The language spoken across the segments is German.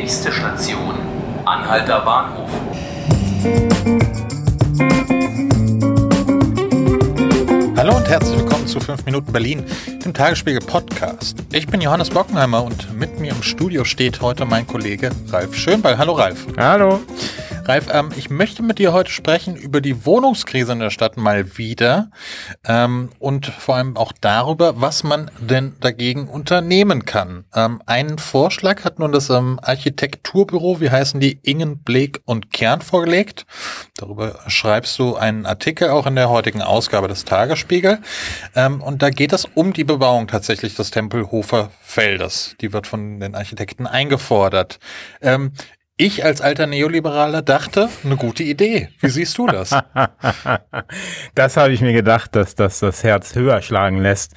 Nächste Station, Anhalter Bahnhof. Hallo und herzlich willkommen zu 5 Minuten Berlin, dem Tagesspiegel Podcast. Ich bin Johannes Bockenheimer und mit mir im Studio steht heute mein Kollege Ralf Schönball. Hallo Ralf. Hallo. Ralf, ähm, ich möchte mit dir heute sprechen über die Wohnungskrise in der Stadt mal wieder ähm, und vor allem auch darüber, was man denn dagegen unternehmen kann. Ähm, einen Vorschlag hat nun das ähm, Architekturbüro, wie heißen die, Ingen, Bleek und Kern vorgelegt. Darüber schreibst du einen Artikel auch in der heutigen Ausgabe des Tagesspiegel. Ähm, und da geht es um die Bebauung tatsächlich des Tempelhofer Feldes. Die wird von den Architekten eingefordert. Ich als alter Neoliberaler dachte, eine gute Idee. Wie siehst du das? das habe ich mir gedacht, dass das das Herz höher schlagen lässt.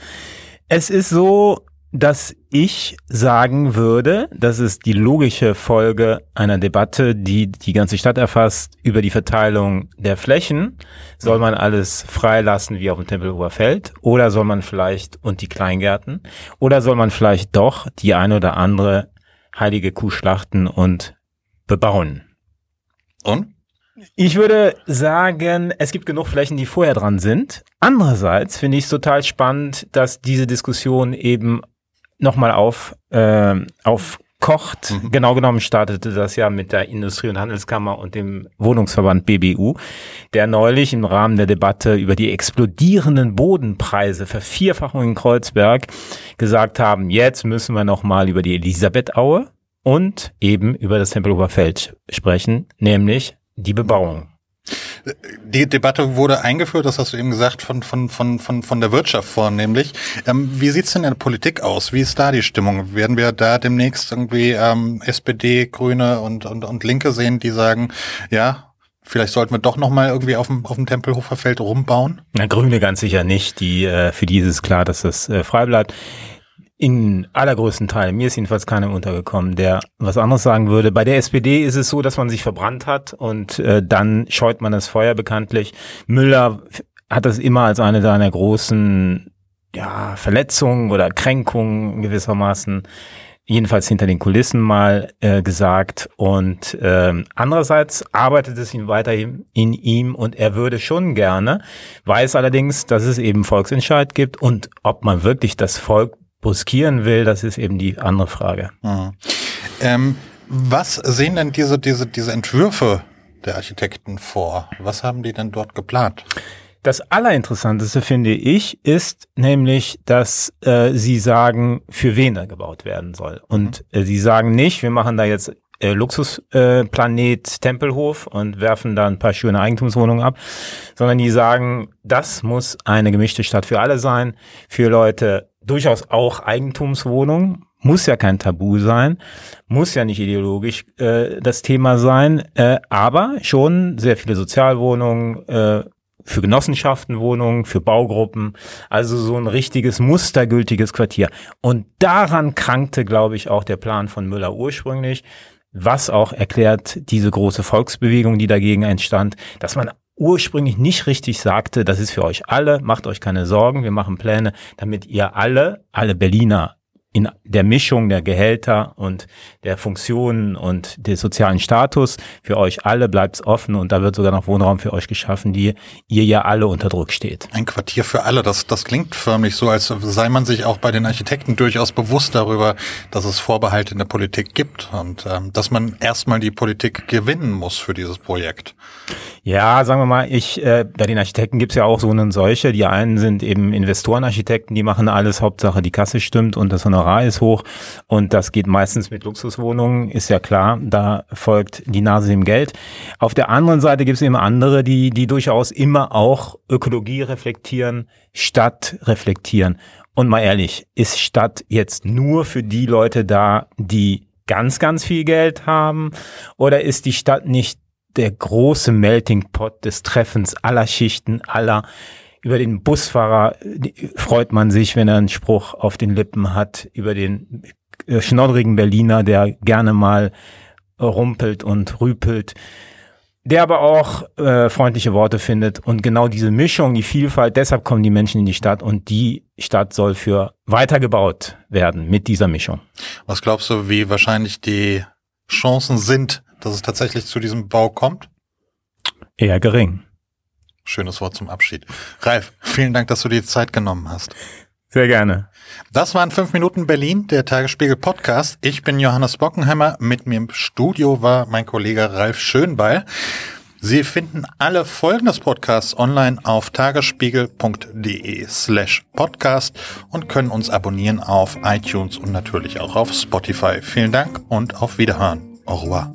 Es ist so, dass ich sagen würde, das ist die logische Folge einer Debatte, die die ganze Stadt erfasst, über die Verteilung der Flächen. Soll man alles freilassen wie auf dem Tempelhofer Feld? Oder soll man vielleicht, und die Kleingärten? Oder soll man vielleicht doch die eine oder andere heilige Kuh schlachten und bebauen. Und? Ich würde sagen, es gibt genug Flächen, die vorher dran sind. Andererseits finde ich es total spannend, dass diese Diskussion eben nochmal auf, äh, aufkocht. Mhm. Genau genommen startete das ja mit der Industrie- und Handelskammer und dem Wohnungsverband BBU, der neulich im Rahmen der Debatte über die explodierenden Bodenpreise, Vervierfachung in Kreuzberg, gesagt haben, jetzt müssen wir nochmal über die Elisabethaue und eben über das Tempelhofer Feld sprechen, nämlich die Bebauung. Die Debatte wurde eingeführt, das hast du eben gesagt, von, von, von, von, von der Wirtschaft vornehmlich. Ähm, wie sieht's denn in der Politik aus? Wie ist da die Stimmung? Werden wir da demnächst irgendwie ähm, SPD, Grüne und, und, und Linke sehen, die sagen, ja, Vielleicht sollten wir doch noch mal irgendwie auf dem, auf dem Tempelhofer Feld rumbauen? Na, Grüne ganz sicher nicht. Die, äh, für die ist es klar, dass das äh, frei bleibt in allergrößten Teilen, mir ist jedenfalls keiner untergekommen, der was anderes sagen würde. Bei der SPD ist es so, dass man sich verbrannt hat und äh, dann scheut man das Feuer bekanntlich. Müller hat das immer als eine seiner großen ja, Verletzungen oder Kränkungen gewissermaßen jedenfalls hinter den Kulissen mal äh, gesagt. Und äh, andererseits arbeitet es ihn weiter in, in ihm und er würde schon gerne, weiß allerdings, dass es eben Volksentscheid gibt und ob man wirklich das Volk bruskieren will, das ist eben die andere Frage. Mhm. Ähm, was sehen denn diese, diese, diese Entwürfe der Architekten vor? Was haben die denn dort geplant? Das Allerinteressanteste finde ich ist nämlich, dass äh, sie sagen, für wen er gebaut werden soll. Und mhm. äh, sie sagen nicht, wir machen da jetzt äh, Luxusplanet äh, Tempelhof und werfen da ein paar schöne Eigentumswohnungen ab, sondern die sagen, das muss eine gemischte Stadt für alle sein, für Leute durchaus auch Eigentumswohnungen, muss ja kein Tabu sein, muss ja nicht ideologisch äh, das Thema sein, äh, aber schon sehr viele Sozialwohnungen, äh, für Genossenschaften Wohnungen, für Baugruppen, also so ein richtiges mustergültiges Quartier. Und daran krankte, glaube ich, auch der Plan von Müller ursprünglich, was auch erklärt diese große Volksbewegung, die dagegen entstand, dass man ursprünglich nicht richtig sagte, das ist für euch alle, macht euch keine Sorgen, wir machen Pläne, damit ihr alle, alle Berliner in der Mischung der Gehälter und der Funktionen und des sozialen Status. Für euch alle bleibt es offen und da wird sogar noch Wohnraum für euch geschaffen, die ihr ja alle unter Druck steht. Ein Quartier für alle, das, das klingt förmlich so, als sei man sich auch bei den Architekten durchaus bewusst darüber, dass es Vorbehalte in der Politik gibt und ähm, dass man erstmal die Politik gewinnen muss für dieses Projekt. Ja, sagen wir mal, ich, äh, bei den Architekten gibt's ja auch so eine solche. Die einen sind eben Investorenarchitekten, die machen alles, Hauptsache die Kasse stimmt und das Honorar ist hoch. Und das geht meistens mit Luxuswohnungen, ist ja klar, da folgt die Nase dem Geld. Auf der anderen Seite gibt's eben andere, die, die durchaus immer auch Ökologie reflektieren, Stadt reflektieren. Und mal ehrlich, ist Stadt jetzt nur für die Leute da, die ganz, ganz viel Geld haben? Oder ist die Stadt nicht der große Melting Pot des Treffens aller Schichten, aller. Über den Busfahrer freut man sich, wenn er einen Spruch auf den Lippen hat. Über den äh, schnoddrigen Berliner, der gerne mal rumpelt und rüpelt. Der aber auch äh, freundliche Worte findet. Und genau diese Mischung, die Vielfalt, deshalb kommen die Menschen in die Stadt und die Stadt soll für weitergebaut werden mit dieser Mischung. Was glaubst du, wie wahrscheinlich die Chancen sind, dass es tatsächlich zu diesem Bau kommt? Eher gering. Schönes Wort zum Abschied. Ralf, vielen Dank, dass du dir die Zeit genommen hast. Sehr gerne. Das waren fünf Minuten Berlin, der Tagesspiegel Podcast. Ich bin Johannes Bockenheimer. Mit mir im Studio war mein Kollege Ralf Schönbeil. Sie finden alle Folgen des Podcasts online auf tagesspiegel.de slash podcast und können uns abonnieren auf iTunes und natürlich auch auf Spotify. Vielen Dank und auf Wiederhören. Au revoir.